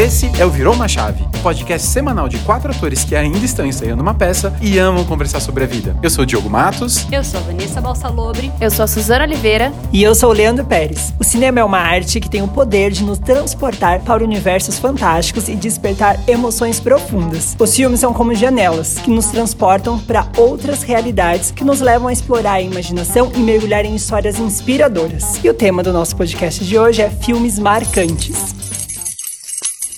Esse é o Virou uma Chave, um podcast semanal de quatro atores que ainda estão ensaiando uma peça e amam conversar sobre a vida. Eu sou o Diogo Matos. Eu sou a Vanessa Balsalobre. Eu sou a Suzana Oliveira. E eu sou o Leandro Pérez. O cinema é uma arte que tem o poder de nos transportar para universos fantásticos e despertar emoções profundas. Os filmes são como janelas que nos transportam para outras realidades que nos levam a explorar a imaginação e mergulhar em histórias inspiradoras. E o tema do nosso podcast de hoje é filmes marcantes.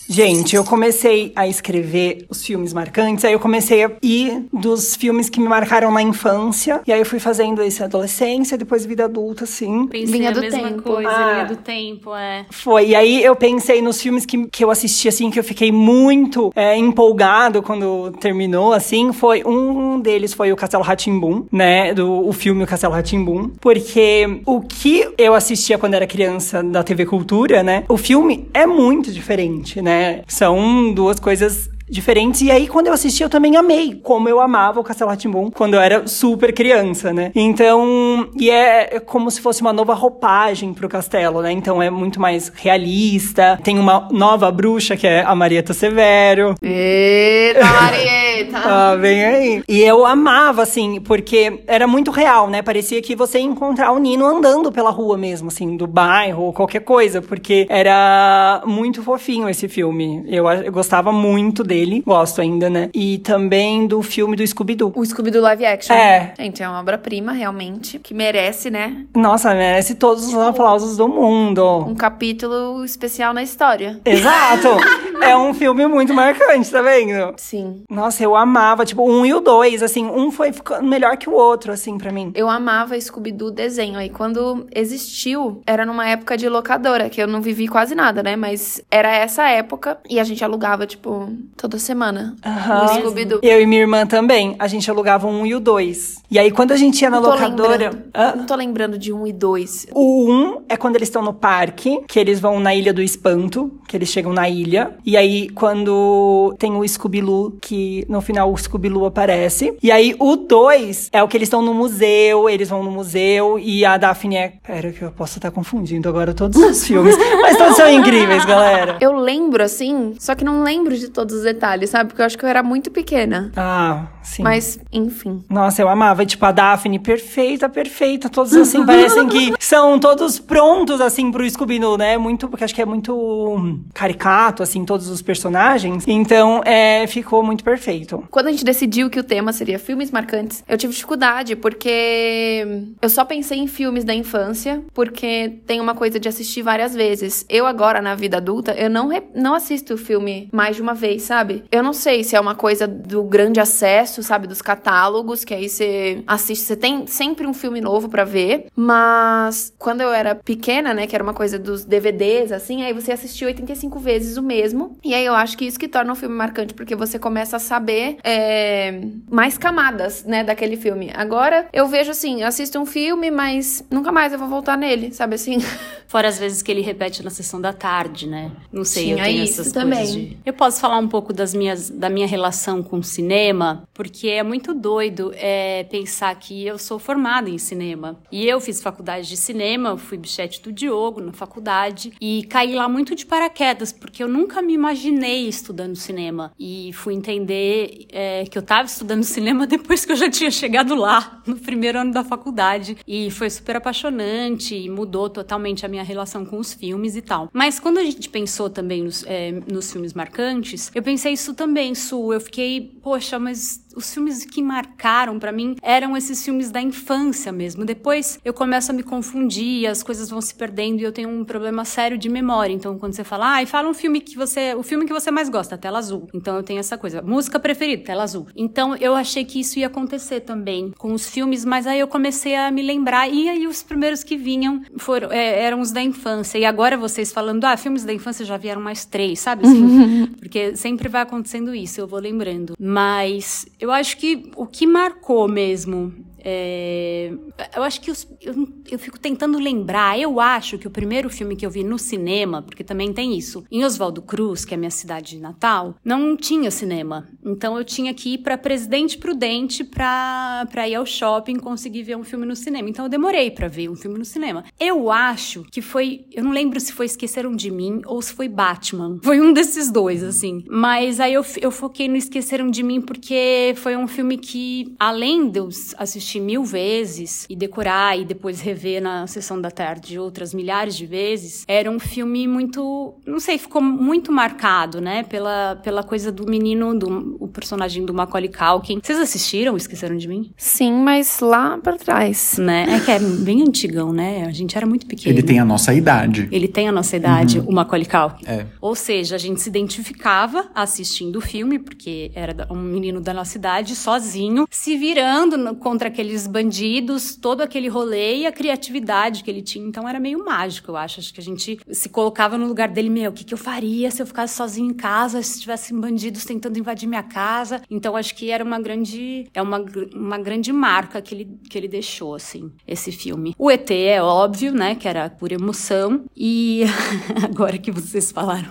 Gente, eu comecei a escrever os filmes marcantes, aí eu comecei a ir dos filmes que me marcaram na infância, e aí eu fui fazendo esse adolescência, depois vida adulta, assim. Pensei linha a do mesma tempo. coisa, ah, linha do tempo, é. Foi, e aí eu pensei nos filmes que, que eu assisti, assim, que eu fiquei muito é, empolgado quando terminou, assim, foi, um deles foi o Castelo Ratimbum, né, do o filme O Castelo Ratimbum, porque o que eu assistia quando era criança da TV Cultura, né, o filme é muito diferente, né, são duas coisas diferentes. E aí, quando eu assisti, eu também amei, como eu amava o Castelo Ratimbum quando eu era super criança, né? Então, e é como se fosse uma nova roupagem pro castelo, né? Então é muito mais realista. Tem uma nova bruxa, que é a Marieta Severo. Eita, Marieta! Ah, vem aí. E eu amava, assim, porque era muito real, né? Parecia que você ia encontrar o Nino andando pela rua mesmo, assim, do bairro ou qualquer coisa, porque era muito fofinho esse filme. Eu, eu gostava muito dele dele, gosto ainda, né? E também do filme do Scooby-Doo. O Scooby-Doo live action. É. Gente, é uma obra-prima, realmente, que merece, né? Nossa, merece todos os aplausos do mundo. Um capítulo especial na história. Exato! é um filme muito marcante, tá vendo? Sim. Nossa, eu amava, tipo, um e o dois, assim, um foi ficando melhor que o outro, assim, para mim. Eu amava Scooby-Doo desenho, aí quando existiu, era numa época de locadora, que eu não vivi quase nada, né, mas era essa época, e a gente alugava, tipo, toda semana. Uhum. Scooby-Doo. Eu e minha irmã também. A gente alugava um e o dois. E aí, quando a gente ia na não locadora. Ah, não tô lembrando de um e dois. O um é quando eles estão no parque, que eles vão na Ilha do Espanto, que eles chegam na ilha. E aí, quando tem o Scooby-Loo, que no final o Scooby-Loo aparece. E aí, o dois é o que eles estão no museu, eles vão no museu e a Daphne é. Pera, que eu posso estar confundindo agora todos os filmes. Mas todos são incríveis, galera. Eu lembro, assim, só que não lembro de todos os detalhes, sabe? Porque eu acho que eu era muito pequena. Ah, sim. Mas, enfim. Nossa, eu amava. Tipo, a Daphne, perfeita, perfeita. Todos, assim, parecem que são todos prontos, assim, pro Scooby-Doo, né? Muito, porque acho que é muito caricato, assim, todos os personagens. Então, é, ficou muito perfeito. Quando a gente decidiu que o tema seria filmes marcantes, eu tive dificuldade, porque eu só pensei em filmes da infância, porque tem uma coisa de assistir várias vezes. Eu agora, na vida adulta, eu não, não assisto o filme mais de uma vez, sabe? Eu não sei se é uma coisa do grande acesso, sabe? Dos catálogos, que aí você assiste, você tem sempre um filme novo para ver. Mas quando eu era pequena, né? Que era uma coisa dos DVDs, assim, aí você assistiu 85 vezes o mesmo. E aí eu acho que isso que torna um filme marcante, porque você começa a saber é, mais camadas, né? Daquele filme. Agora eu vejo assim, assisto um filme, mas nunca mais eu vou voltar nele, sabe assim? Fora as vezes que ele repete na sessão da tarde, né? Não sei, Tinha eu tenho isso essas também. coisas de... Eu posso falar um pouco das minhas, da minha relação com o cinema, porque é muito doido é, pensar que eu sou formada em cinema. E eu fiz faculdade de cinema, fui bichete do Diogo na faculdade, e caí lá muito de paraquedas, porque eu nunca me imaginei estudando cinema. E fui entender é, que eu estava estudando cinema depois que eu já tinha chegado lá, no primeiro ano da faculdade. E foi super apaixonante, e mudou totalmente a minha relação com os filmes e tal. Mas quando a gente pensou também nos, é, nos filmes marcantes, eu pensei isso também, Su. Eu fiquei, poxa, mas os filmes que marcaram para mim eram esses filmes da infância mesmo. Depois eu começo a me confundir, as coisas vão se perdendo e eu tenho um problema sério de memória. Então, quando você fala, ah, e fala um filme que você, o filme que você mais gosta, tela azul. Então, eu tenho essa coisa, música preferida, tela azul. Então, eu achei que isso ia acontecer também com os filmes, mas aí eu comecei a me lembrar e aí os primeiros que vinham foram é, eram os da infância. E agora vocês falando, ah, filmes da infância já vieram mais três, sabe? Assim, porque sempre vai acontecendo isso, eu vou lembrando. Mas eu acho que o que marcou mesmo É, eu acho que os, eu, eu fico tentando lembrar. Eu acho que o primeiro filme que eu vi no cinema, porque também tem isso, em Oswaldo Cruz, que é a minha cidade de Natal, não tinha cinema. Então eu tinha que ir para Presidente Prudente para ir ao shopping conseguir ver um filme no cinema. Então eu demorei para ver um filme no cinema. Eu acho que foi, eu não lembro se foi Esqueceram de Mim ou se foi Batman. Foi um desses dois, assim. Mas aí eu, eu foquei no Esqueceram de Mim porque foi um filme que, além de eu assistir mil vezes e decorar e depois rever na sessão da tarde outras milhares de vezes, era um filme muito, não sei, ficou muito marcado, né? Pela, pela coisa do menino, do o personagem do Macaulay Culkin. Vocês assistiram Esqueceram de Mim? Sim, mas lá pra trás. Né? É que é bem antigão, né? A gente era muito pequeno. Ele tem a nossa idade. Ele tem a nossa idade, o Macaulay Culkin. É. Ou seja, a gente se identificava assistindo o filme, porque era um menino da nossa idade, sozinho, se virando contra aqueles bandidos, todo aquele rolê e a criatividade que ele tinha. Então era meio mágico, eu acho. Acho que a gente se colocava no lugar dele, meu, o que, que eu faria se eu ficasse sozinho em casa, se tivessem bandidos tentando invadir minha casa? Então acho que era uma grande, é uma, uma grande marca que ele, que ele deixou, assim, esse filme. O ET é óbvio, né, que era por emoção. E agora que vocês falaram,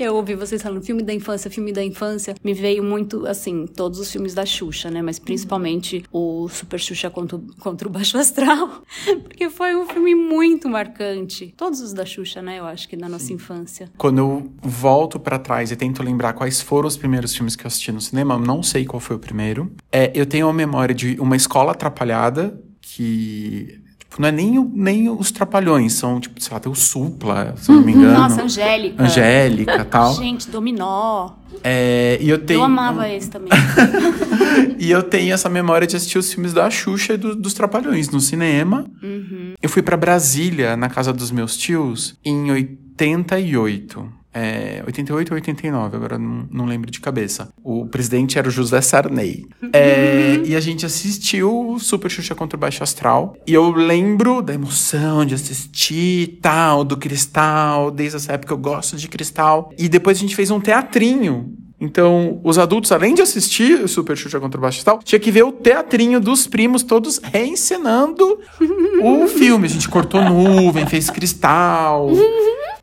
eu ouvi vocês falando filme da infância, filme da infância, me veio muito, assim, todos os filmes da Xuxa, né, mas principalmente o Super Xuxa contra, o- contra o Baixo Astral, porque foi um filme muito marcante. Todos os da Xuxa, né, eu acho que da nossa infância. Quando eu volto pra trás e tento lembrar quais foram os primeiros filmes que eu assisti no cinema, eu não sei qual foi o primeiro. É, eu tenho a memória de uma escola atrapalhada que. Não é nem, o- nem os trapalhões, são, tipo, sei lá, tem o Supla, se eu não me engano. Nossa, Angélica. Angélica tal. Gente, Dominó. É, e eu tenho. Eu amava esse também. E eu tenho essa memória de assistir os filmes da Xuxa e do- dos Trapalhões no cinema. Eu fui pra Brasília, na casa dos meus tios, em 88. É, 88 ou 89, agora não, não lembro de cabeça. O presidente era o José Sarney. É, e a gente assistiu o Super Xuxa contra o Baixo Astral. E eu lembro da emoção de assistir tal, do Cristal. Desde essa época eu gosto de Cristal. E depois a gente fez um teatrinho então, os adultos, além de assistir o Super Xuxa contra o Baixo Astral, tinha que ver o teatrinho dos primos todos reencenando o filme. A gente cortou nuvem, fez cristal.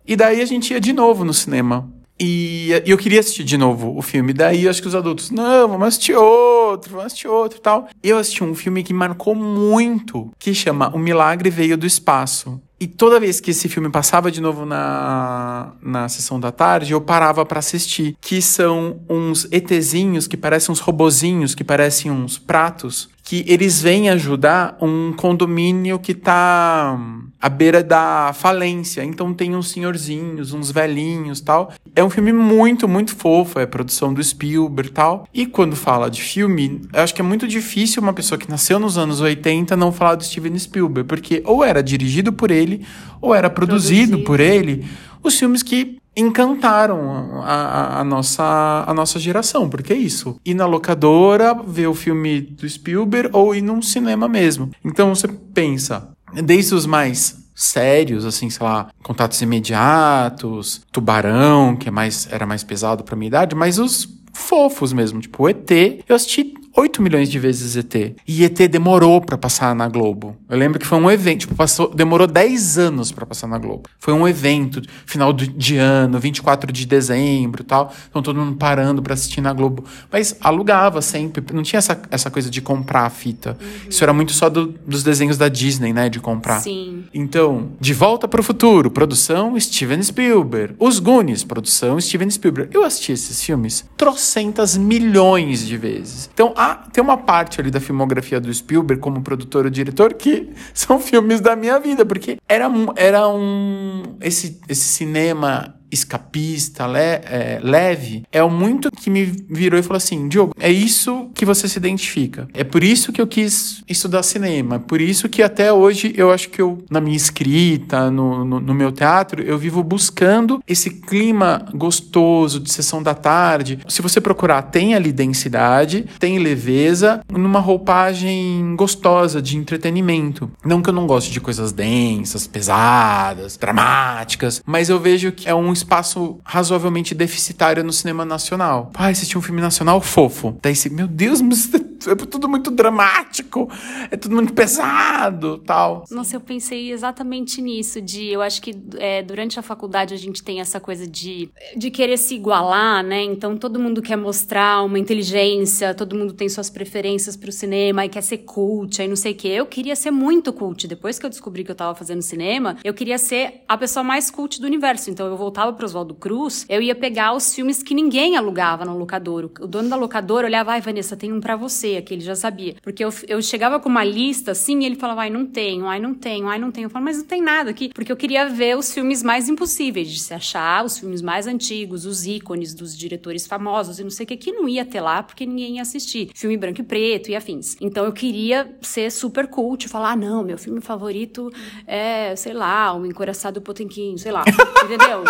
E daí a gente ia de novo no cinema. E, e eu queria assistir de novo o filme. Daí acho que os adultos, não, vamos assistir outro, vamos assistir outro e tal. Eu assisti um filme que marcou muito, que chama O Milagre Veio do Espaço. E toda vez que esse filme passava de novo na, na sessão da tarde, eu parava pra assistir. Que são uns ETzinhos que parecem uns robozinhos, que parecem uns pratos, que eles vêm ajudar um condomínio que tá à beira da falência. Então tem uns senhorzinhos, uns velhinhos tal. É um filme muito, muito fofo. É produção do Spielberg e tal. E quando fala de filme, eu acho que é muito difícil uma pessoa que nasceu nos anos 80 não falar do Steven Spielberg. Porque ou era dirigido por ele, ou era produzido, Produzido. por ele. Os filmes que encantaram a, a- a nossa, a nossa geração, porque é isso. Ir na locadora, ver o filme do Spielberg ou ir num cinema mesmo. Então você pensa, desde os mais sérios, assim, sei lá, contatos imediatos, Tubarão, que é mais, era mais pesado pra minha idade, mas os fofos mesmo, tipo o ET, eu assisti 8 milhões de vezes ET. E ET demorou pra passar na Globo. Eu lembro que foi um evento, tipo, passou, demorou 10 anos pra passar na Globo. Foi um evento, final de ano, 24 de dezembro e tal. Então todo mundo parando pra assistir na Globo. Mas alugava sempre, não tinha essa, essa coisa de comprar a fita. Isso era muito só do- dos desenhos da Disney, né, de comprar. Sim. Então, De Volta para o Futuro, produção Steven Spielberg. Os Goonies, produção Steven Spielberg. Eu assisti esses filmes trocentas milhões de vezes. Então, tem uma parte ali da filmografia do Spielberg como produtor ou diretor que são filmes da minha vida, porque era, era um... Esse, esse cinema escapista, le- é, leve, é o muito que me virou e falou assim, Diogo, é isso que você se identifica. É por isso que eu quis estudar cinema. É por isso que até hoje eu acho que eu, na minha escrita, no, no, no meu teatro, eu vivo buscando esse clima gostoso de sessão da tarde. Se você procurar, tem ali densidade, tem leveza, numa roupagem gostosa de entretenimento. Não que eu não goste de coisas densas, pesadas, dramáticas, mas eu vejo que é um razoavelmente deficitário no cinema nacional. Pai, assisti um filme nacional fofo. Daí você, meu Deus, mas é tudo muito dramático, é tudo muito pesado, tal. Nossa, eu pensei exatamente nisso, de eu acho que é, durante a faculdade a gente tem essa coisa de, de querer se igualar, né? Então todo mundo quer mostrar uma inteligência, todo mundo tem suas preferências pro cinema e quer ser cult, aí não sei o quê. Eu queria ser muito cult. Depois que eu descobri que eu tava fazendo cinema, eu queria ser a pessoa mais cult do universo. Então eu voltava pro Oswaldo Cruz, eu ia pegar os filmes que ninguém alugava no locador. O dono da locadora olhava, ai, Vanessa, tem um para você, aquele já sabia. Porque eu, eu chegava com uma lista assim e ele falava, ai, não tenho, ai, não tenho, ai, não tenho. Eu falava, mas não tem nada aqui. Porque eu queria ver os filmes mais impossíveis de se achar, os filmes mais antigos, os ícones dos diretores famosos e não sei o que, que não ia ter lá porque ninguém ia assistir. Filme branco e preto e afins. Então eu queria ser super cult, falar, ah, não, meu filme favorito é, sei lá, O Encoraçado Potemkin, sei lá, entendeu?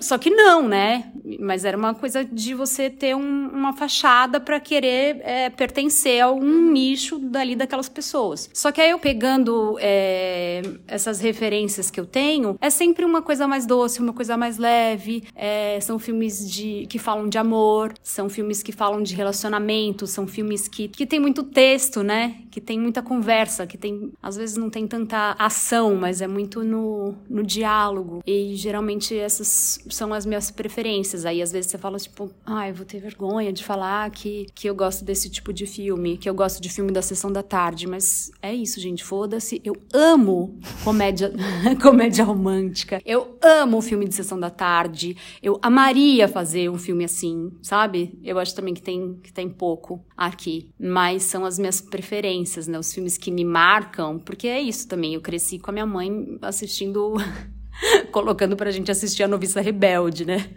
Só que não, né? Mas era uma coisa de você ter um, uma fachada para querer é, pertencer a um nicho dali daquelas pessoas. Só que aí eu pegando é, essas referências que eu tenho, é sempre uma coisa mais doce, uma coisa mais leve. É, são filmes de, que falam de amor, são filmes que falam de relacionamento, são filmes que, que tem muito texto, né? Que tem muita conversa, que tem. Às vezes não tem tanta ação, mas é muito no, no diálogo. E geralmente essas são as minhas preferências. Aí às vezes você fala, tipo, ai, ah, vou ter vergonha de falar que, que eu gosto desse tipo de filme, que eu gosto de filme da sessão da tarde. Mas é isso, gente, foda-se. Eu amo comédia, comédia romântica. Eu amo filme de sessão da tarde. Eu amaria fazer um filme assim, sabe? Eu acho também que tem, que tem pouco aqui. Mas são as minhas preferências, né? Os filmes que me marcam, porque é isso também. Eu cresci com a minha mãe assistindo colocando pra gente assistir a Noviça Rebelde, né?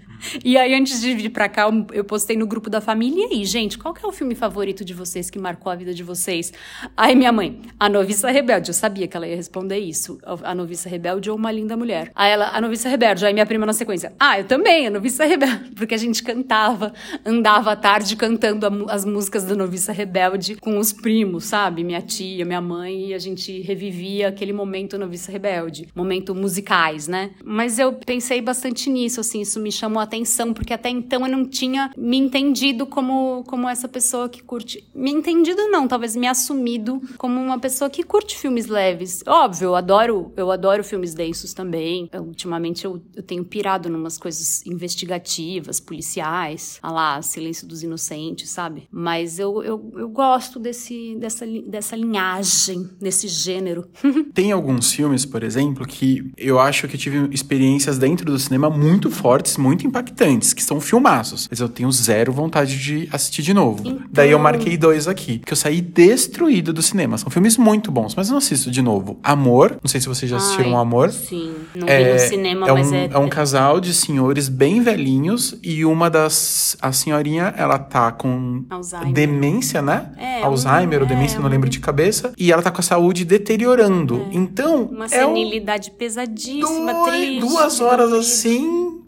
E aí, antes de vir pra cá, eu postei no grupo da família. E aí, gente, qual que é o filme favorito de vocês que marcou a vida de vocês? Aí, minha mãe, A Noviça Rebelde. Eu sabia que ela ia responder isso. A Noviça Rebelde ou Uma Linda Mulher. Aí ela, A Noviça Rebelde. Aí minha prima na sequência. Ah, eu também, A Noviça Rebelde. Porque a gente cantava, andava à tarde cantando as músicas da Noviça Rebelde com os primos, sabe? Minha tia, minha mãe. E a gente revivia aquele momento Noviça Rebelde. Momento musicais, né? Mas eu pensei bastante nisso, assim. Isso me chamou a atenção, porque até então eu não tinha me entendido como, como essa pessoa que curte. Me entendido não, talvez me assumido como uma pessoa que curte filmes leves. Óbvio, eu adoro, eu adoro filmes densos também. Eu, ultimamente eu, eu tenho pirado numas coisas investigativas, policiais, a lá, Silêncio dos Inocentes, sabe? Mas eu, eu, eu gosto desse, dessa, dessa linhagem, desse gênero. Tem alguns filmes, por exemplo, que eu acho que tive experiências dentro do cinema muito fortes, muito impactantes impactantes, que são filmaços. Mas eu tenho zero vontade de assistir de novo. Então... Daí eu marquei dois aqui, que eu saí destruído do cinema. São filmes muito bons, mas eu não assisto de novo. Amor, não sei se vocês já assistiram Ai, Amor. Sim, não é, vi no cinema, é mas um, é... É um casal de senhores bem velhinhos e uma das... A senhorinha, ela tá com Alzheimer. demência, né? É, Alzheimer um, ou demência, é, não lembro de cabeça. E ela tá com a saúde deteriorando. É. Então, Uma senilidade um... pesadíssima, Dois, triste. Duas horas assim,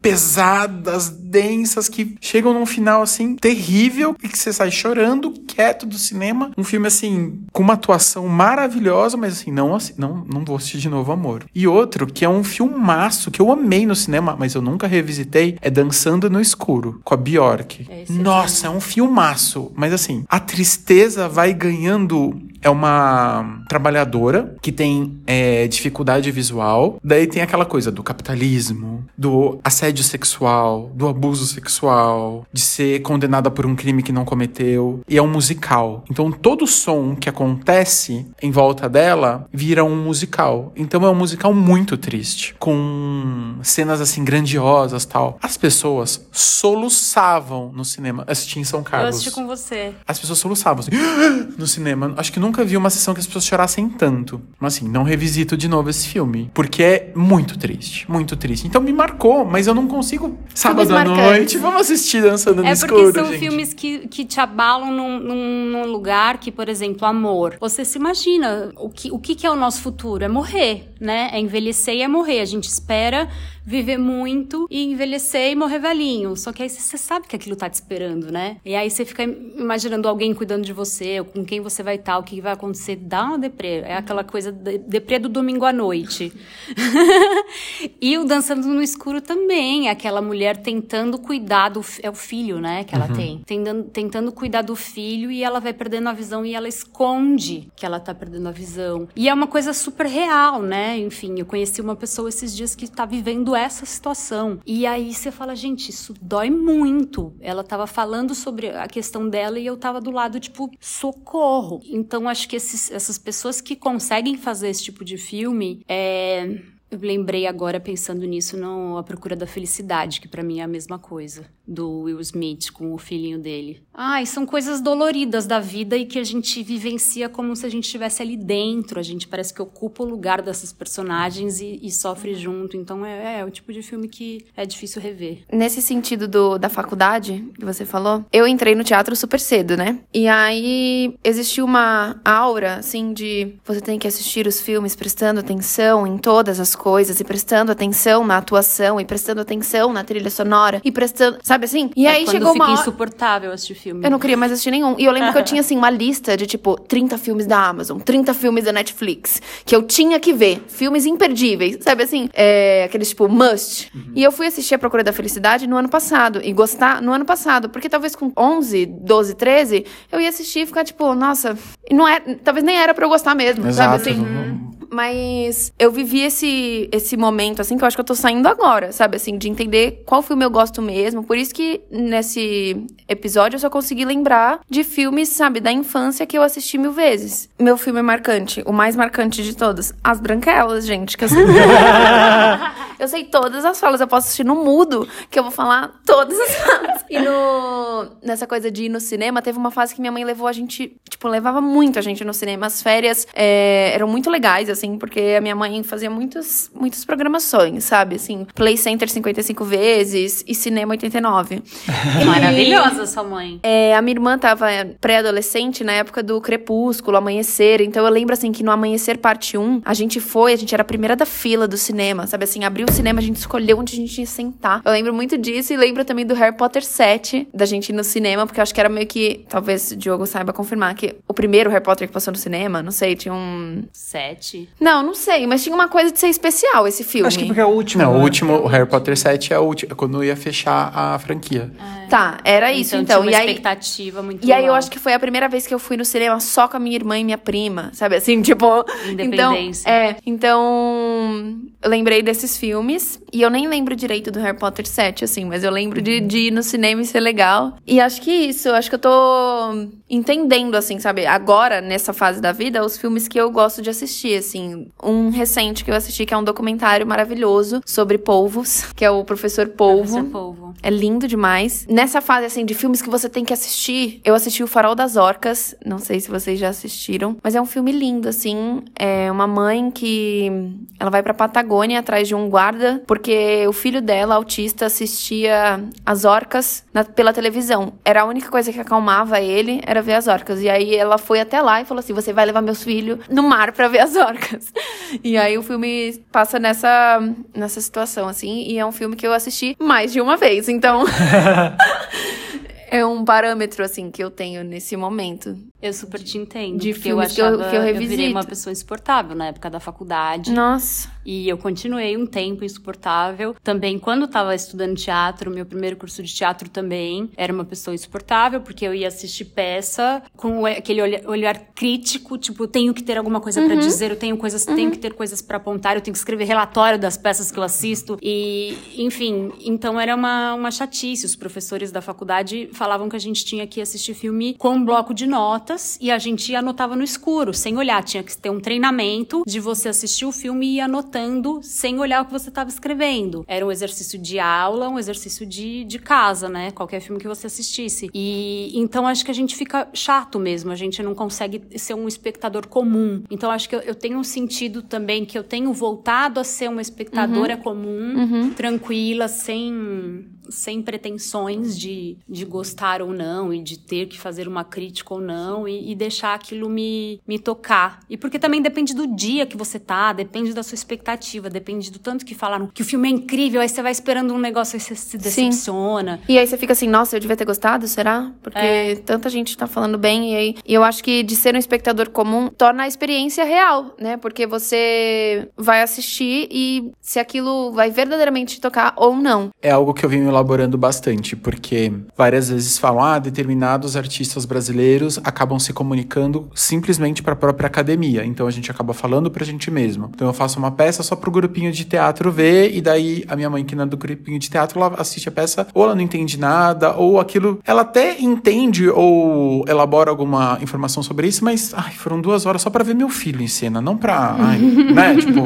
pesadas, densas, que chegam num final assim terrível e que você sai chorando, quieto do cinema. Um filme assim, com uma atuação maravilhosa, mas assim, não, não, não vou assistir de novo Amor. E outro, que é um filmaço que eu amei no cinema, mas eu nunca revisitei, é Dançando no Escuro, com a Bjork. É Nossa, é um filmaço. Mas assim, a tristeza vai ganhando é uma trabalhadora que tem é, dificuldade visual. Daí tem aquela coisa do capitalismo, do assédio sexual, do abuso sexual, de ser condenada por um crime que não cometeu. E é um musical. Então todo som que acontece em volta dela vira um musical. Então é um musical muito triste, com cenas assim grandiosas tal. As pessoas soluçavam no cinema. Assisti em São Carlos. Eu assisti com você. As pessoas soluçavam assim, no cinema. Acho que nunca nunca vi uma sessão que as pessoas chorassem tanto. Mas assim, não revisito de novo esse filme. Porque é muito triste. Muito triste. Então me marcou, mas eu não consigo. Sábado à noite, vamos assistir Dançando no é Escuro. É porque são gente. filmes que, que te abalam num, num, num, lugar que, por exemplo, amor. Você se imagina o que, o que é o nosso futuro? É morrer, né? É envelhecer e é morrer. A gente espera viver muito e envelhecer e morrer velhinho. Só que aí você sabe que aquilo tá te esperando, né? E aí você fica imaginando alguém cuidando de você, com quem você vai estar, o que vai acontecer. Dá uma deprê. É aquela coisa de, deprê do domingo à noite. e o Dançando no Escuro também. Aquela mulher tentando cuidar do... É o filho, né? Que ela uhum. tem. Tentando, tentando cuidar do filho e ela vai perdendo a visão e ela esconde que ela tá perdendo a visão. E é uma coisa super real, né? Enfim, eu conheci uma pessoa esses dias que tá vivendo essa situação. E aí você fala, gente, isso dói muito. Ela tava falando sobre a questão dela e eu tava do lado, tipo, socorro. Então, acho que esses, essas pessoas que conseguem fazer esse tipo de filme, é, eu lembrei agora, pensando nisso, no A Procura da Felicidade, que para mim é a mesma coisa, do Will Smith com o filhinho dele. Ai, são coisas doloridas da vida e que a gente vivencia como se a gente estivesse ali dentro. A gente parece que ocupa o lugar dessas personagens e, e sofre junto. Então é, é, o tipo de filme que é difícil rever. Nesse sentido do, da faculdade que você falou, eu entrei no teatro super cedo, né? E aí existiu uma aura, assim, de você tem que assistir os filmes prestando atenção em todas as coisas e prestando atenção na atuação e prestando atenção na trilha sonora e prestando, sabe assim? E é aí chegou uma hora... insuportável assistir filme. Eu não queria mais assistir nenhum. E eu lembro que eu tinha assim uma lista de tipo 30 filmes da Amazon, 30 filmes da Netflix que eu tinha que ver, filmes imperdíveis, sabe assim? É, aqueles tipo must. Uhum. E eu fui assistir A Procura da Felicidade no ano passado e gostar no ano passado, porque talvez com 11, 12, 13 eu ia assistir e ficar tipo, nossa, não é, talvez nem era para eu gostar mesmo, Exato. sabe assim? Mas eu vivi esse, esse momento, assim, que eu acho que eu tô saindo agora, sabe? Assim, de entender qual filme eu gosto mesmo. Por isso que nesse episódio eu só consegui lembrar de filmes, sabe, da infância que eu assisti mil vezes. Meu filme marcante, o mais marcante de todos, As Branquelas, gente. Que eu, sei... eu sei todas as falas, eu posso assistir no mudo, que eu vou falar todas as falas. E no... nessa coisa de ir no cinema, teve uma fase que minha mãe levou a gente, tipo, levava muito a gente no cinema. As férias é, eram muito legais, assim assim, porque a minha mãe fazia muitas, muitas programações, sabe? Assim, Play Center 55 vezes e Cinema 89. Maravilhosa sua mãe. É, a minha irmã tava pré-adolescente na época do Crepúsculo, Amanhecer. Então eu lembro, assim, que no Amanhecer Parte 1, a gente foi, a gente era a primeira da fila do cinema, sabe? Assim, abriu o cinema, a gente escolheu onde a gente ia sentar. Eu lembro muito disso e lembro também do Harry Potter 7, da gente ir no cinema, porque eu acho que era meio que, talvez o Diogo saiba confirmar, que o primeiro Harry Potter que passou no cinema, não sei, tinha um... Sete? Não, não sei, mas tinha uma coisa de ser especial esse filme. Acho que porque é o último. Não, né? o último, o Harry Potter 7 é o último, é quando ia fechar a franquia. É. Tá, era isso então. então. Tinha uma e aí, expectativa muito E aí eu acho que foi a primeira vez que eu fui no cinema só com a minha irmã e minha prima, sabe? Assim, tipo. Então, é. Então, eu lembrei desses filmes. E eu nem lembro direito do Harry Potter 7, assim, mas eu lembro de, de ir no cinema e ser legal. E acho que isso, acho que eu tô entendendo, assim, sabe? Agora, nessa fase da vida, os filmes que eu gosto de assistir, assim. Um recente que eu assisti, que é um documentário maravilhoso sobre polvos, que é o Professor Polvo. Professor Polvo. É lindo demais. Nessa fase, assim, de filmes que você tem que assistir, eu assisti O Farol das Orcas. Não sei se vocês já assistiram, mas é um filme lindo, assim. É uma mãe que ela vai pra Patagônia atrás de um guarda, porque o filho dela, autista, assistia as orcas na, pela televisão. Era a única coisa que acalmava ele, era ver as orcas. E aí ela foi até lá e falou assim: Você vai levar meus filhos no mar pra ver as orcas. E aí o filme passa nessa, nessa situação, assim, e é um filme que eu assisti mais de uma vez. Então. é um parâmetro, assim, que eu tenho nesse momento. Eu super te entendo. De porque eu filmes que eu- achava, que eu virei revisito. uma pessoa insuportável na época da faculdade. Nossa. E eu continuei um tempo insuportável. Também, quando estava estudando teatro, meu primeiro curso de teatro também, era uma pessoa insuportável, porque eu ia assistir peça com aquele olha- olhar crítico, tipo, tenho que ter alguma coisa pra dizer, eu tenho coisas, tenho que ter coisas pra apontar, eu tenho que escrever relatório das peças que eu assisto. E, enfim, então era uma, uma chatice. Os professores da faculdade falavam que a gente tinha que assistir filme com um bloco de notas e a gente anotava no escuro, sem olhar. Tinha que ter um treinamento de você assistir o filme e ir anotando sem olhar o que você estava escrevendo. Era um exercício de aula, um exercício de, de casa, né? Qualquer filme que você assistisse. E então acho que a gente fica chato mesmo, a gente não consegue ser um espectador comum. Então acho que eu, eu tenho sentido também que eu tenho voltado a ser uma espectadora comum, tranquila, sem sem pretensões de, de gostar ou não, e de ter que fazer uma crítica ou não, e, e deixar aquilo me, me tocar. E porque também depende do dia que você tá, depende da sua expectativa, depende do tanto que falaram que o filme é incrível, aí você vai esperando um negócio e você se decepciona. E aí você fica assim, nossa, eu devia ter gostado, será? Porque É. tanta gente tá falando bem. E, aí, e eu acho que de ser um espectador comum torna a experiência real, né? Porque você vai assistir e se aquilo vai verdadeiramente te tocar ou não. É algo que eu venho elaborando bastante, porque várias vezes falam, ah, determinados artistas brasileiros acabam se comunicando simplesmente para a própria academia. Então a gente acaba falando pra gente mesmo. Então eu faço uma peça só pro grupinho de teatro ver, e daí a minha mãe, que não é do grupinho de teatro, ela assiste a peça, ou ela não entende nada, ou aquilo. Ela até entende ou elabora alguma informação sobre isso, mas ai, foram duas horas só pra ver meu filho em cena, não pra. Ai, né? Tipo,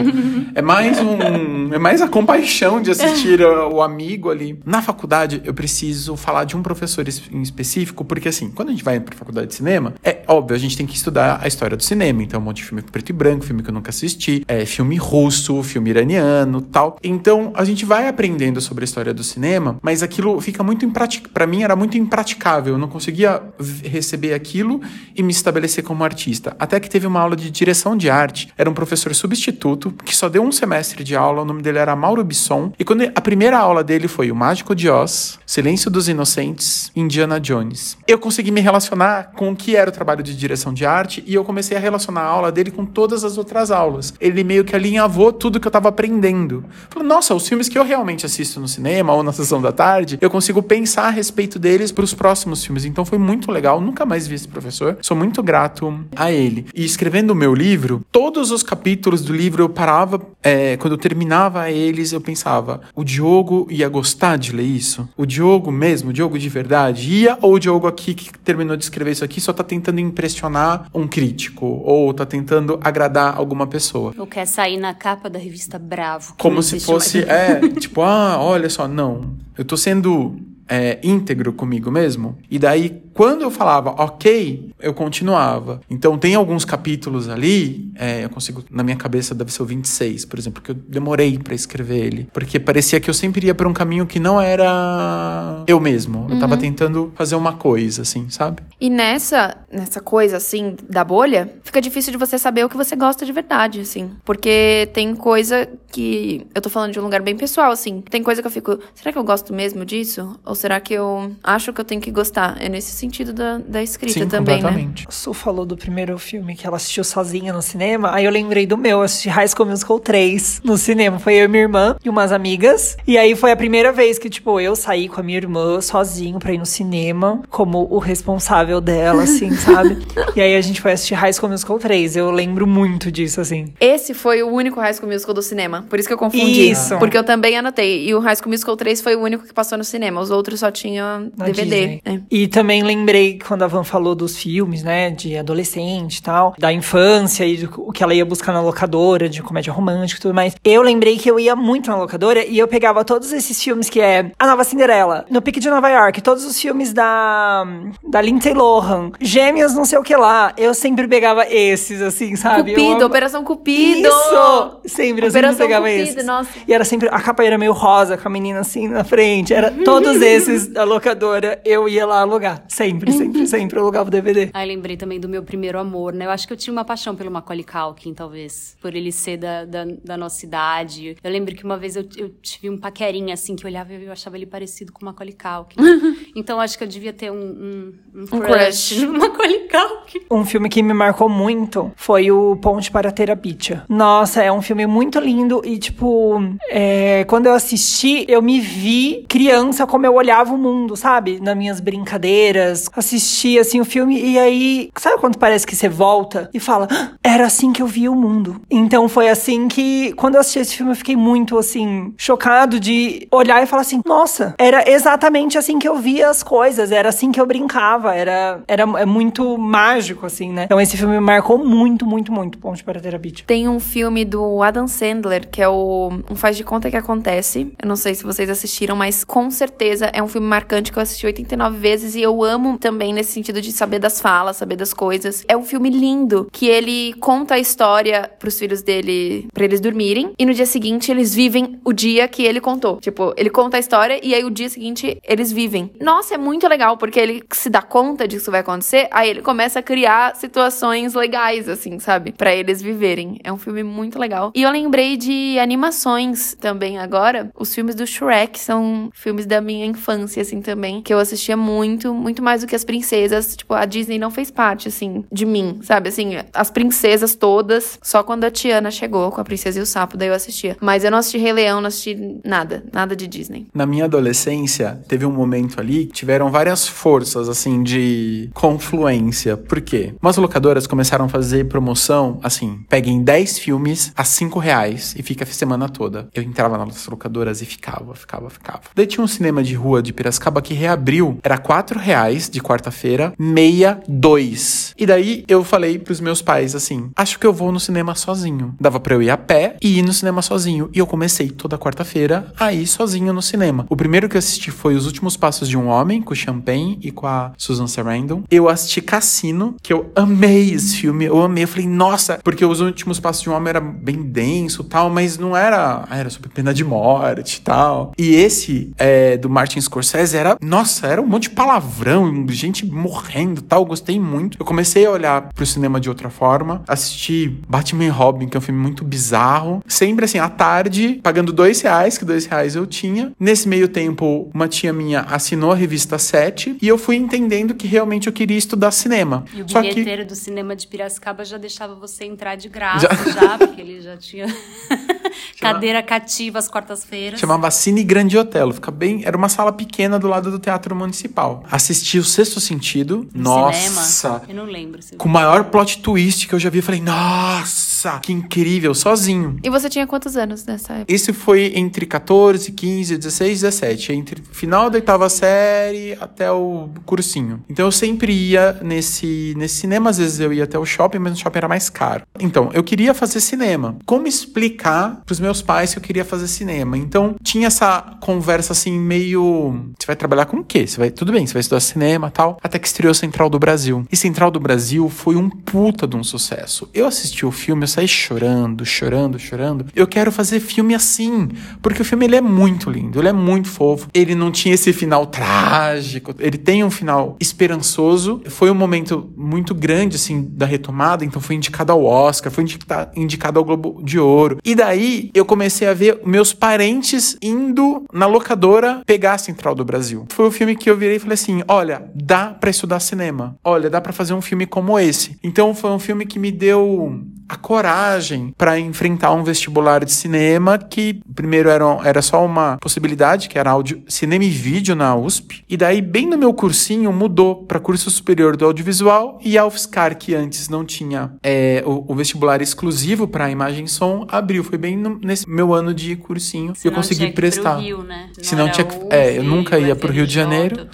é mais um. É mais a compaixão de assistir o amigo ali. Na faculdade, eu preciso falar de um professor es- em específico, porque assim, quando a gente vai pra faculdade de cinema, é óbvio, a gente tem que estudar a história do cinema. Então, um monte de filme preto e branco, filme que eu nunca assisti, é, filme russo, filme iraniano tal. Então, a gente vai aprendendo sobre a história do cinema, mas aquilo fica muito impraticável. Pra mim, era muito impraticável. Eu não conseguia receber aquilo e me estabelecer como artista. Até que teve uma aula de direção de arte. Era um professor substituto que só deu um semestre de aula. O nome dele era Mauro Bisson. E quando a primeira aula dele foi O Mágico de Oz, Silêncio dos Inocentes, Indiana Jones. Eu consegui me relacionar com o que era o trabalho de direção de arte e eu comecei a relacionar a aula dele com todas as outras aulas. Ele meio que alinhavou tudo que eu tava aprendendo. Falei, nossa, os filmes que eu realmente assisto no cinema ou na sessão da tarde, eu consigo pensar a respeito deles pros próximos filmes. Então foi muito legal. Nunca mais vi esse professor. Sou muito grato a ele. E escrevendo o meu livro, todos os capítulos do livro eu parava, é, quando eu terminava eles, eu pensava, o Diogo ia gostar de ler isso? O Diogo mesmo, o Diogo de verdade, ia? Ou o Diogo aqui que terminou de escrever isso aqui só tá tentando impressionar um crítico? Ou tá tentando agradar alguma pessoa? Ou quer sair na capa da revista Bravo. Como se fosse, mais. é, tipo, ah, olha só, não. Eu tô sendo é, íntegro comigo mesmo. E daí, quando eu falava, ok, eu continuava. Então, tem alguns capítulos ali, é, eu consigo, na minha cabeça, deve ser o 26, por exemplo, que eu demorei pra escrever ele. Porque parecia que eu sempre ia pra um caminho que não era eu mesmo. Eu tava tentando fazer uma coisa, assim, sabe? E nessa, nessa coisa, assim, da bolha, fica difícil de você saber o que você gosta de verdade, assim. Porque tem coisa que. Eu tô falando de um lugar bem pessoal, assim. Tem coisa que eu fico. Será que eu gosto mesmo disso? Ou será que eu acho que eu tenho que gostar? É nesse sentido da, da escrita Sim, também, né? completamente. A Su falou do primeiro filme que ela assistiu sozinha no cinema. Aí eu lembrei do meu, eu assisti High School Musical 3 no cinema. Foi eu e minha irmã e umas amigas. E aí foi a primeira vez que, tipo, eu saí com a minha irmã sozinho pra ir no cinema, como o responsável dela, assim, sabe? E aí a gente foi assistir High School Musical 3. Eu lembro muito disso, assim. Esse foi o único High School Musical do cinema. Por isso que eu confundi. Isso. Porque eu também anotei. E o High School Musical 3 foi o único que passou no cinema. Os outros só tinham DVD. É. E também lembrei quando a Van falou dos filmes, né, de adolescente e tal, da infância e o que ela ia buscar na locadora, de comédia romântica e tudo mais. Eu lembrei que eu ia muito na locadora e eu pegava todos esses filmes que é A Nova Cinderela, No Pique de Nova York, todos os filmes da da Lindsay Lohan, Gêmeas não sei o que lá. Eu sempre pegava esses, assim, sabe? Eu Cupido, amo- Operação Cupido! Isso! Sempre, eu sempre pegava Cupido, esses. nossa. E era sempre, a capa era meio rosa, com a menina assim na frente. Era todos esses da locadora, eu ia lá alugar. Sempre, sempre, sempre eu alugava o DVD. Ai, lembrei também do meu primeiro amor, né? Eu acho que eu tinha uma paixão pelo Macaulay Culkin, talvez. Por ele ser da, da, da nossa idade. Eu lembro que uma vez eu, eu tive um paquerinha, assim, que eu olhava e eu achava ele parecido com o Macaulay Culkin. então, acho que eu devia ter um, um, um Um crush, no Macaulay Culkin. Um filme que me marcou muito foi o Ponte para Terabitia. Nossa, é um filme muito lindo e, tipo, é, quando eu assisti, eu me vi criança como eu olhava o mundo, sabe? Nas minhas brincadeiras. Assisti, assim, o filme e aí, sabe quando parece que você volta e fala, "Ah, era assim que eu via o mundo. Então foi assim que, quando eu assisti esse filme, eu fiquei muito, assim, chocado de olhar e falar assim, nossa, era exatamente assim que eu via as coisas, era assim que eu brincava, era, era é muito mágico, assim, né? Então esse filme me marcou muito, muito, muito, Ponte para Terabit. Tem um filme do Adam Sandler, que é o Um Faz de Conta Que Acontece. Eu não sei se vocês assistiram, mas com certeza é um filme marcante que eu assisti 89 vezes e eu amo amo também nesse sentido de saber das falas, saber das coisas. É um filme lindo que ele conta a história pros filhos dele para eles dormirem e no dia seguinte eles vivem o dia que ele contou. Tipo, ele conta a história e aí o dia seguinte eles vivem. Nossa, é muito legal porque ele se dá conta disso vai acontecer, aí ele começa a criar situações legais assim, sabe? Para eles viverem. É um filme muito legal. E eu lembrei de animações também agora. Os filmes do Shrek são filmes da minha infância assim também, que eu assistia muito, muito mais do que as princesas. Tipo, a Disney não fez parte assim de mim, sabe? Assim, as princesas todas, só quando a Tiana chegou com a Princesa e o Sapo, daí eu assistia. Mas eu não assisti Rei Leão, não assisti nada, nada de Disney. Na minha adolescência, teve um momento ali que tiveram várias forças, assim, de confluência. Por quê? Umas locadoras começaram a fazer promoção, assim, peguem 10 filmes a 5 reais e fica a semana toda. Eu entrava nas locadoras e ficava, ficava, ficava. Daí tinha um cinema de rua de Piracicaba que reabriu, era 4 reais de quarta-feira, meia, dois. E daí eu falei pros meus pais assim: acho que eu vou no cinema sozinho. Dava pra eu ir a pé e ir no cinema sozinho. E eu comecei toda quarta-feira a ir sozinho no cinema. O primeiro que eu assisti foi Os Últimos Passos de um Homem, com o Champagne e com a Susan Sarandon. Eu assisti Cassino, que eu amei esse filme. Eu amei. Eu falei, nossa, porque Os Últimos Passos de um Homem era bem denso tal, mas não era. Era sobre pena de morte e tal. E esse é, do Martin Scorsese era. Nossa, era um monte de palavrão, gente morrendo tal. Eu gostei muito. Eu comecei a olhar pro cinema de outra forma. Assisti Batman e Robin, que é um filme muito bizarro. Sempre assim, à tarde, pagando dois reais, que dois reais eu tinha. Nesse meio tempo, uma tia minha assinou a revista 7 e eu fui entendendo que realmente eu queria estudar cinema. E o Só bilheteiro que do cinema de Piracicaba já deixava você entrar de graça, já, porque ele já tinha cadeira cativa às quartas-feiras. chamava Cine Grande Hotel. Fica bem, era uma sala pequena do lado do Teatro Municipal. Assisti o Sexto Sentido. No nossa. cinema. Eu não lembro. Com o maior plot twist que eu já vi, eu falei, nossa, que incrível, sozinho. E você tinha quantos anos nessa época? Esse foi entre 14, 15, 16, 17. Entre final da oitava série até o cursinho. Então eu sempre ia nesse, nesse cinema. Às vezes eu ia até o shopping, mas o shopping era mais caro. Então, eu queria fazer cinema. Como explicar pros meus pais que eu queria fazer cinema? Então, tinha essa conversa assim, meio. Você vai trabalhar com o quê? Você vai. Tudo bem, você vai estudar cinema tal. Até que estreou Central do Brasil. E Central do Brasil foi um puta de um sucesso. Eu assisti o filme, eu saí chorando, chorando, chorando. Eu quero fazer filme assim. Porque o filme ele é muito lindo, ele é muito fofo. Ele não tinha esse final trágico. Ele tem um final esperançoso. Foi um momento muito grande, assim, da retomada. Então foi indicado ao Oscar, foi indica- indicado ao Globo de Ouro. E daí eu comecei a ver meus parentes indo na locadora pegar a Central do Brasil. Foi o filme que eu virei e falei assim: olha, dá pra estudar cinema. Olha, dá pra fazer um filme como esse. Então foi um filme que me deu a coragem pra enfrentar um vestibular de cinema que primeiro era, era só uma possibilidade, que era áudio, cinema e vídeo na USP. E daí, bem no meu cursinho, mudou pra curso superior do audiovisual e a UFSCar, que antes não tinha é, o, o vestibular exclusivo pra imagem e som, abriu. Foi bem no- nesse meu ano de cursinho e eu consegui prestar. Rio, né? Se não tinha que- é, eu nunca ia pro Rio de UFRJ, Janeiro.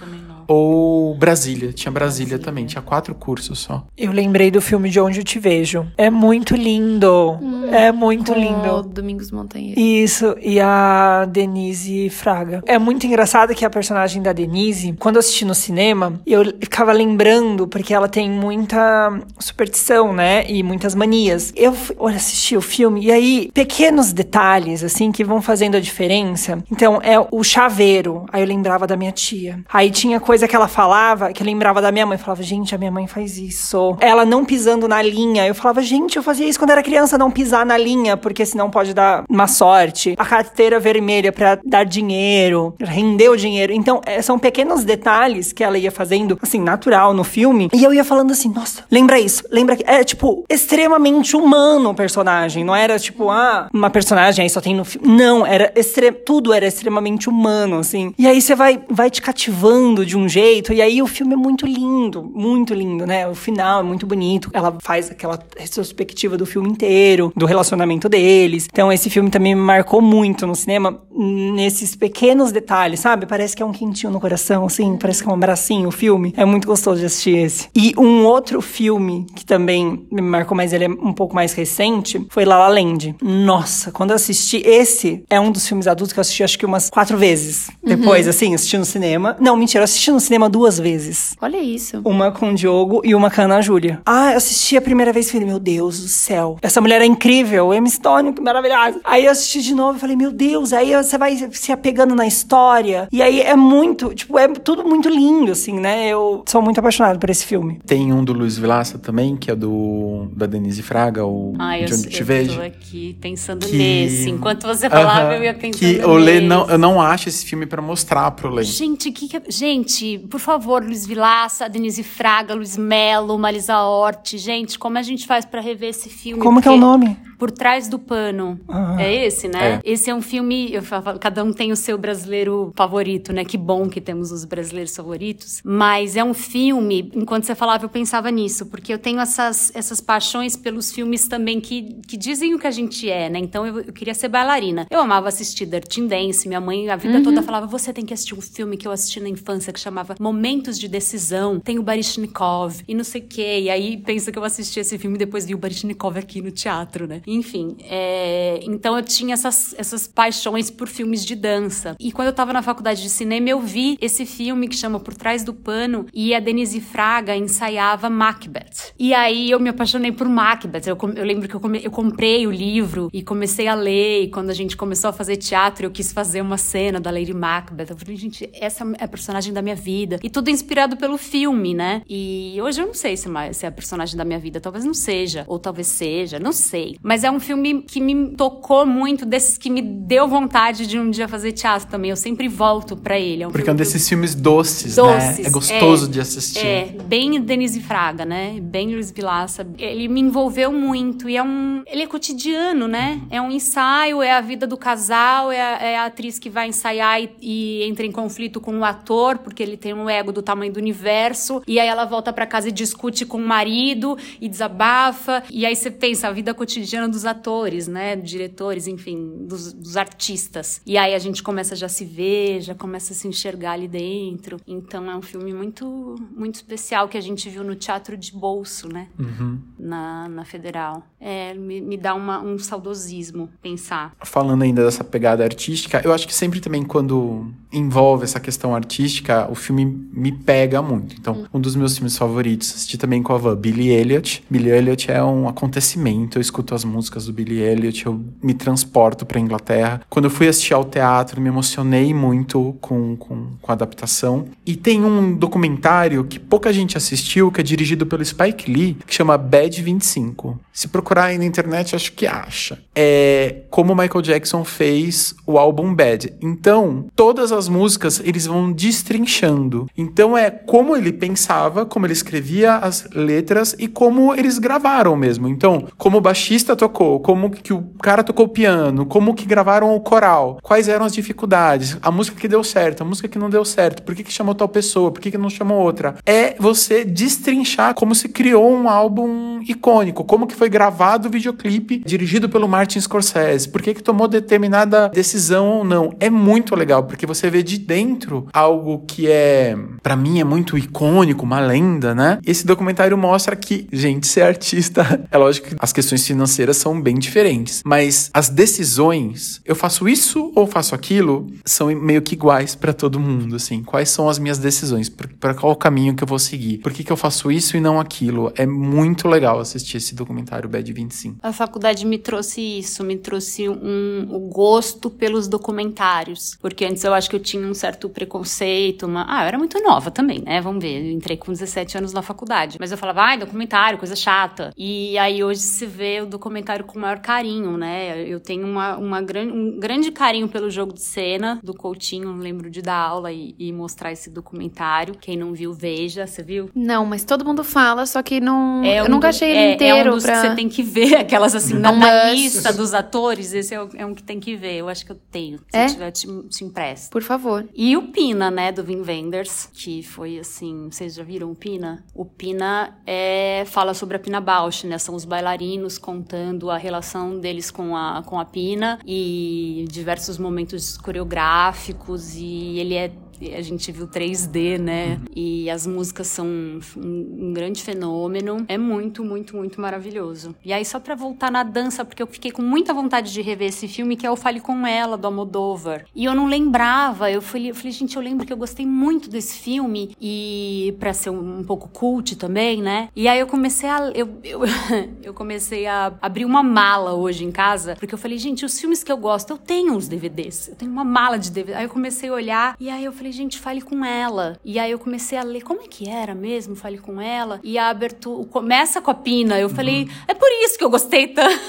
Ou Brasília, tinha Brasília, Brasília. também, tinha quatro cursos só. Eu lembrei do filme De Onde Eu Te Vejo. É muito lindo. é muito Com o lindo. Domingos Montanheiro. Isso, e a Denise Fraga. É muito engraçado que a personagem da Denise, quando eu assisti no cinema, eu ficava lembrando, porque ela tem muita superstição, né? E muitas manias. Eu assisti o filme, e aí, pequenos detalhes, assim, que vão fazendo a diferença. Então, é o chaveiro. Aí eu lembrava da minha tia. Aí tinha coisa que ela falava, que lembrava da minha mãe. Eu falava, gente, a minha mãe faz isso. Ela não pisando na linha. Eu falava, gente, eu fazia isso quando era criança, não pisar na linha, porque senão pode dar uma sorte. A carteira vermelha pra dar dinheiro, render o dinheiro. Então, é, são pequenos detalhes que ela ia fazendo, assim, natural no filme. E eu ia falando assim, nossa, lembra isso, lembra que. É, tipo, extremamente humano o personagem. Não era, tipo, ah, uma personagem aí só tem no filme. Não, era extre... tudo era extremamente humano, assim. E aí você vai, vai te cativando de um jeito. E aí o filme é muito lindo, muito lindo, né? O final é muito bonito. Ela faz aquela retrospectiva do filme inteiro, do relacionamento deles. Então esse filme também me marcou muito no cinema, nesses pequenos detalhes, sabe? Parece que é um quentinho no coração, assim. Parece que é um abracinho o filme. É muito gostoso de assistir esse. E um outro filme que também me marcou, mas ele é um pouco mais recente, foi La La Land. Nossa, quando eu assisti, esse é um dos filmes adultos que eu assisti acho que umas quatro vezes. Depois, assim, assisti no cinema. Não, mentira, eu assisti assisti no cinema duas vezes. Olha isso. Uma com o Diogo e uma com a Ana Júlia. Ah, eu assisti a primeira vez e falei, meu Deus do céu. Essa mulher é incrível, Emma Stone, que maravilhosa. Aí eu assisti de novo e falei, meu Deus. Aí você vai se apegando na história. E aí é muito, tipo, é tudo muito lindo, assim, né? Eu sou muito apaixonado por esse filme. Tem um do Luiz Vilaça também, que é do da Denise Fraga, o ah, De Onde eu, Te Vejo. Eu tô aqui pensando que... nesse. Enquanto você falava, uh -huh. eu ia pensando que o Lê não, eu não acho esse filme para mostrar pro Lê. Gente, que, que Gente, por favor, Luiz Vilaça, Denise Fraga, Luiz Melo, Marisa Hort. Gente, como a gente faz para rever esse filme? Como Porque... que é o nome? Por Trás do Pano. Ah, é esse, né? É. Esse é um filme. Eu falo, cada um tem o seu brasileiro favorito, né? Que bom que temos os brasileiros favoritos. Mas é um filme. Enquanto você falava, eu pensava nisso, porque eu tenho essas, essas paixões pelos filmes também que, que dizem o que a gente é, né? Então eu, eu queria ser bailarina. Eu amava assistir Dirty Dance. Minha mãe a vida uhum. toda falava: você tem que assistir um filme que eu assisti na infância que chamava Momentos de Decisão. Tem o Baryshnikov e não sei o quê. E aí pensa que eu assisti esse filme e depois vi o Baryshnikov aqui no teatro, né? Enfim, é... então eu tinha essas, essas paixões por filmes de dança. E quando eu tava na faculdade de cinema, eu vi esse filme que chama Por Trás do Pano e a Denise Fraga ensaiava Macbeth. E aí eu me apaixonei por Macbeth. Eu, eu lembro que eu, come... eu comprei o livro e comecei a ler. E quando a gente começou a fazer teatro, eu quis fazer uma cena da Lady Macbeth. Eu falei, gente, essa é a personagem da minha vida. E tudo inspirado pelo filme, né? E hoje eu não sei se é a personagem da minha vida. Talvez não seja. Ou talvez seja. Não sei. Mas mas é um filme que me tocou muito, desses que me deu vontade de um dia fazer teatro também. Eu sempre volto para ele. É um Porque é um desses filmes doces, doces, né? É gostoso é, de assistir. É, bem Denise Fraga, né? Bem Luiz Vilaça. Ele me envolveu muito e é um... Ele é cotidiano, né? É um ensaio, é a vida do casal, é a, é a atriz que vai ensaiar e, e, entra em conflito com o ator, porque ele tem um ego do tamanho do universo. E aí ela volta para casa e discute com o marido e desabafa. E aí você pensa, a vida cotidiana dos atores, né? Diretores, enfim, dos, dos, artistas. E aí a gente começa já a se ver, já começa a se enxergar ali dentro. Então é um filme muito, muito especial que a gente viu no Teatro de Bolso, né? Uhum. Na, na Federal. É, me, me dá uma, um saudosismo pensar. Falando ainda dessa pegada artística, eu acho que sempre também quando envolve essa questão artística, o filme me pega muito. Então, uhum. um dos meus filmes favoritos, assisti também com a Van, Billy Elliot. Billy Elliot é um acontecimento, eu escuto as músicas do Billy Elliot, eu me transporto para Inglaterra. Quando eu fui assistir ao teatro, me emocionei muito com, com, com, a adaptação. E tem um documentário que pouca gente assistiu, que é dirigido pelo Spike Lee, que chama Bad 25. Se procurar aí na internet, acho que acha. É como Michael Jackson fez o álbum Bad. Então, todas as músicas eles vão destrinchando. Então é como ele pensava, como ele escrevia as letras e como eles gravaram mesmo. Então, como baixista tocou, como que o cara tocou piano, como que gravaram o coral, quais eram as dificuldades, a música que deu certo, a música que não deu certo, por que, que chamou tal pessoa, por que, que não chamou outra. É você destrinchar como se criou um álbum icônico, como que foi gravado o videoclipe dirigido pelo Martin Scorsese, por que, que tomou determinada decisão ou não. É muito legal, porque você vê de dentro algo que é, para mim, é muito icônico, uma lenda, né? Esse documentário mostra que, gente, ser artista, é lógico que as questões financeiras são bem diferentes. Mas as decisões, eu faço isso ou faço aquilo, são meio que iguais para todo mundo, assim. Quais são as minhas decisões? Para qual caminho que eu vou seguir? Por que, que eu faço isso e não aquilo? É muito legal assistir esse documentário Bad 25. A faculdade me trouxe isso, me trouxe um, o gosto pelos documentários. Porque antes eu acho que eu tinha um certo preconceito, uma... ah, eu era muito nova também, né? Vamos ver, eu entrei com 17 anos na faculdade. Mas eu falava, ai, documentário, coisa chata. E aí hoje se vê o documentário documentário com o maior carinho, né? Eu tenho uma, uma gran, um grande carinho pelo jogo de cena do Coutinho, lembro de dar aula e, e, mostrar esse documentário. Quem não viu, veja. Você viu? Não, mas todo mundo fala, só que não. É eu nunca achei ele é, inteiro. É um dos pra... que você tem que ver, aquelas assim, na, na lista dos atores, esse é, é, um que tem que ver. Eu acho que eu tenho. Se é? eu tiver, te, te empresto. Por favor. E o Pina, né, do Vin Wenders, que foi assim. Vocês já viram o Pina? O Pina é, fala sobre a Pina Bausch, né? São os bailarinos contando a relação deles com a, com a Pina e diversos momentos coreográficos e ele é a gente viu 3D, né? E as músicas são um, um, grande fenômeno. É muito, muito, muito maravilhoso. E aí, só pra voltar na dança, porque eu fiquei com muita vontade de rever esse filme, que é o Fale Com Ela, do Almodóvar. E eu não lembrava, eu falei, eu falei, gente, eu lembro que eu gostei muito desse filme, e pra ser um, um pouco cult também, né? E aí eu comecei a. Eu, eu, eu comecei a abrir uma mala hoje em casa, porque eu falei, gente, os filmes que eu gosto, eu tenho uns DVDs. Eu tenho uma mala de DVDs. Aí eu comecei a olhar, e aí eu falei, falei, gente, fale com ela. E aí eu comecei a ler como é que era mesmo, fale com ela. E a abertura começa com a Pina. Eu falei, uhum. é por isso que eu gostei tanto.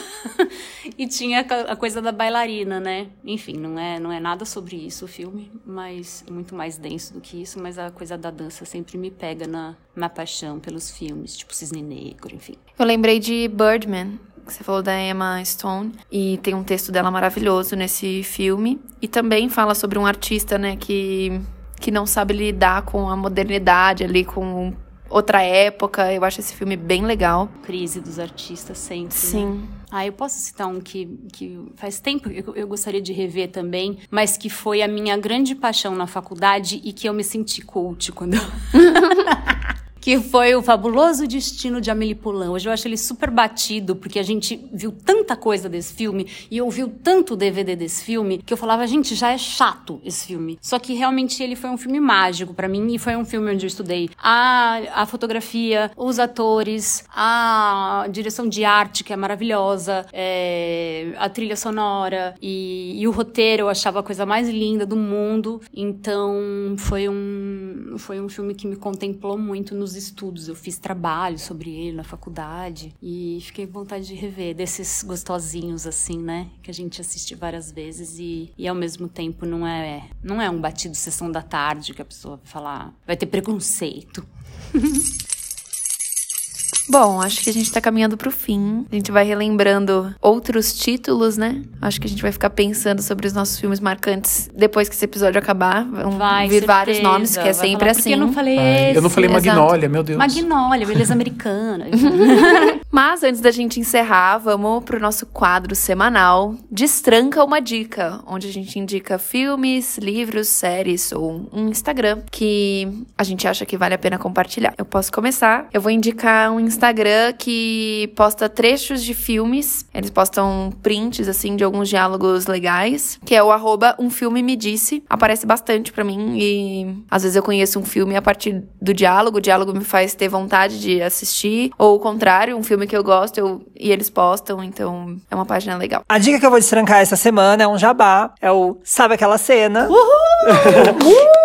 e tinha a coisa da bailarina, né? Enfim, não é, não é nada sobre isso o filme, mas muito mais denso do que isso. Mas a coisa da dança sempre me pega na, na paixão pelos filmes, tipo Cisne Negro, enfim. Eu lembrei de Birdman, você falou da Emma Stone e tem um texto dela maravilhoso nesse filme e também fala sobre um artista, né, que que não sabe lidar com a modernidade ali com outra época. Eu acho esse filme bem legal. Crise dos artistas sempre. Né? Sim. Né? Ah, eu posso citar um que, que faz tempo eu, eu gostaria de rever também, mas que foi a minha grande paixão na faculdade e que eu me senti cult quando. que foi o fabuloso destino de Amélie Poulain. Hoje eu acho ele super batido, porque a gente viu tanta coisa desse filme e ouviu tanto DVD desse filme, que eu falava, gente, já é chato esse filme. Só que realmente ele foi um filme mágico para mim e foi um filme onde eu estudei a, a fotografia, os atores, a direção de arte, que é maravilhosa, é, a trilha sonora e, e o roteiro eu achava a coisa mais linda do mundo. Então foi um, foi um filme que me contemplou muito nos estudos. Eu fiz trabalho sobre ele na faculdade e fiquei com vontade de rever desses gostosinhos assim, né? Que a gente assiste várias vezes e, e ao mesmo tempo não é, não é um batido sessão da tarde que a pessoa vai falar, vai ter preconceito. Bom, acho que a gente tá caminhando pro fim. A gente vai relembrando outros títulos, né? Acho que a gente vai ficar pensando sobre os nossos filmes marcantes depois que esse episódio acabar. Vão vai, vir certeza. vários nomes, que é vai sempre falar, assim. eu não falei esse. Eu não falei Magnólia, meu Deus. Magnólia, beleza americana. Mas antes da gente encerrar, vamos pro nosso quadro semanal Destranca uma Dica, onde a gente indica filmes, livros, séries ou um Instagram que a gente acha que vale a pena compartilhar. Eu posso começar. Eu vou indicar um Instagram que posta trechos de filmes. Eles postam prints, assim, de alguns diálogos legais, que é o arroba um filme me disse. Aparece bastante para mim e às vezes eu conheço um filme a partir do diálogo. O diálogo me faz ter vontade de assistir. Ou o contrário, um filme que eu gosto eu, e eles postam, então é uma página legal. A dica que eu vou destrancar essa semana é um jabá. É o Sabe Aquela Cena? Uhul! Uhul!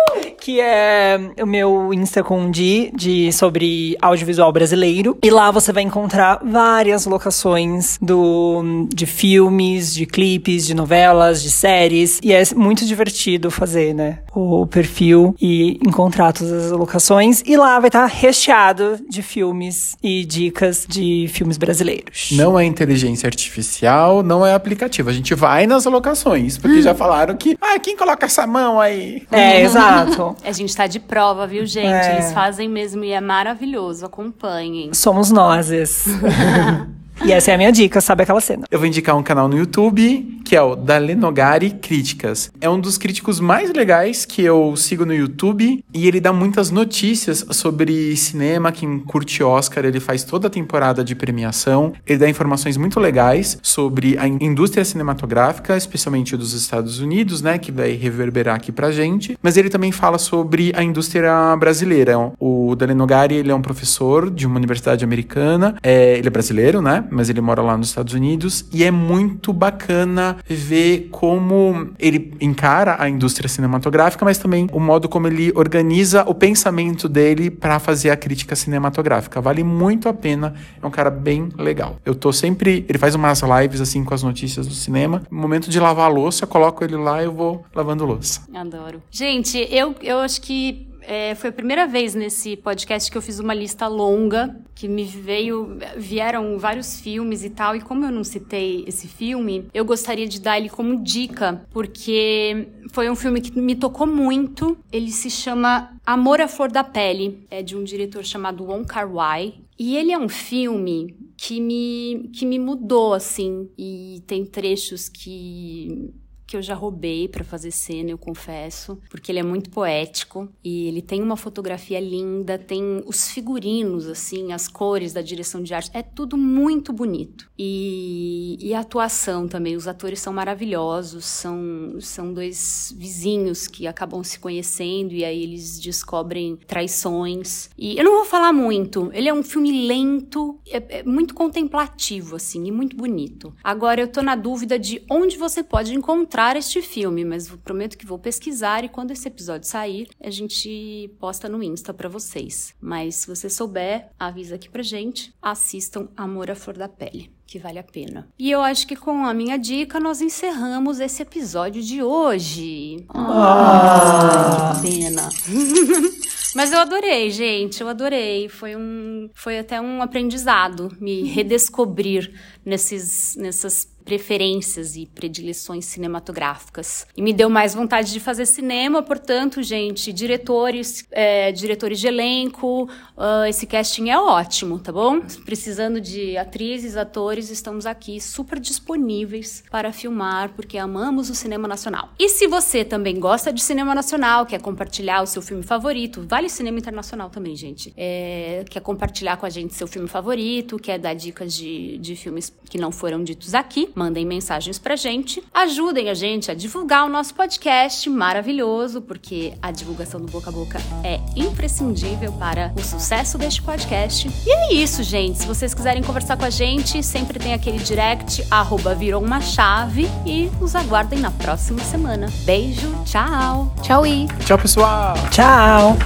que é o meu Insta com Di, de sobre audiovisual brasileiro. E lá você vai encontrar várias locações do, de filmes, de clipes, de novelas, de séries. E é muito divertido fazer, né? O perfil e encontrar todas as locações. E lá vai estar recheado de filmes e dicas de filmes brasileiros. Não é inteligência artificial, não é aplicativo. A gente vai nas locações, porque já falaram que, ah, quem coloca essa mão aí? É, exato. A gente tá de prova, viu, gente? É. Eles fazem mesmo e é maravilhoso. Acompanhem. Somos nozes. E essa é a minha dica, sabe aquela cena? Eu vou indicar um canal no YouTube, que é o Dalenogari Críticas. É um dos críticos mais legais que eu sigo no YouTube e ele dá muitas notícias sobre cinema, quem curte Oscar, ele faz toda a temporada de premiação. Ele dá informações muito legais sobre a indústria cinematográfica, especialmente dos Estados Unidos, né, que vai reverberar aqui pra gente. Mas ele também fala sobre a indústria brasileira. O Dalenogari, ele é um professor de uma universidade americana, é, ele é brasileiro, né? Mas ele mora lá nos Estados Unidos e é muito bacana ver como ele encara a indústria cinematográfica, mas também o modo como ele organiza o pensamento dele para fazer a crítica cinematográfica. Vale muito a pena, é um cara bem legal. Eu tô sempre, ele faz umas lives assim com as notícias do cinema. No momento de lavar a louça, eu coloco ele lá e eu vou lavando louça. Adoro. Gente, eu, eu acho que é, foi a primeira vez nesse podcast que eu fiz uma lista longa, que me veio, vieram vários filmes e tal, e como eu não citei esse filme, eu gostaria de dar ele como dica, porque foi um filme que me tocou muito. Ele se chama Amor à Flor da Pele, é de um diretor chamado Wong Kar-wai, E ele é um filme que me, que me mudou, assim. E tem trechos que que eu já roubei para fazer cena, eu confesso, porque ele é muito poético e ele tem uma fotografia linda, tem os figurinos, assim, as cores da direção de arte, é tudo muito bonito. E, e a atuação também, os atores são maravilhosos, são, são dois vizinhos que acabam se conhecendo e aí eles descobrem traições. E eu não vou falar muito, ele é um filme lento, é, é muito contemplativo, assim, e muito bonito. Agora eu tô na dúvida de onde você pode encontrar encontrar este filme, mas prometo que vou pesquisar e quando esse episódio sair, a gente posta no Insta para vocês. Mas se você souber, avisa aqui pra gente. Assistam Amor à Flor da Pele que vale a pena. E eu acho que com a minha dica nós encerramos esse episódio de hoje. Ah, que pena. Mas eu adorei, gente, eu adorei. Foi um, foi até um aprendizado me redescobrir nesses, nessas preferências e predileções cinematográficas. E me deu mais vontade de fazer cinema, portanto, gente, diretores, é, diretores de elenco, uh, esse casting é ótimo, tá bom? Precisando de atrizes, atores, estamos aqui super disponíveis para filmar, porque amamos o cinema nacional. E se você também gosta de cinema nacional, quer compartilhar o seu filme favorito, vale cinema internacional também, gente. É, quer compartilhar com a gente seu filme favorito, quer dar dicas de, de filmes que não foram ditos aqui, mandem mensagens pra gente, ajudem a gente a divulgar o nosso podcast maravilhoso, porque a divulgação do boca a boca é imprescindível para o sucesso deste podcast. E é isso, gente. Se vocês quiserem conversar com a gente, sempre tem aquele direct, arroba virou uma chave e nos aguardem na próxima semana. Beijo, tchau. Tchau, I. Tchau, pessoal. Tchau.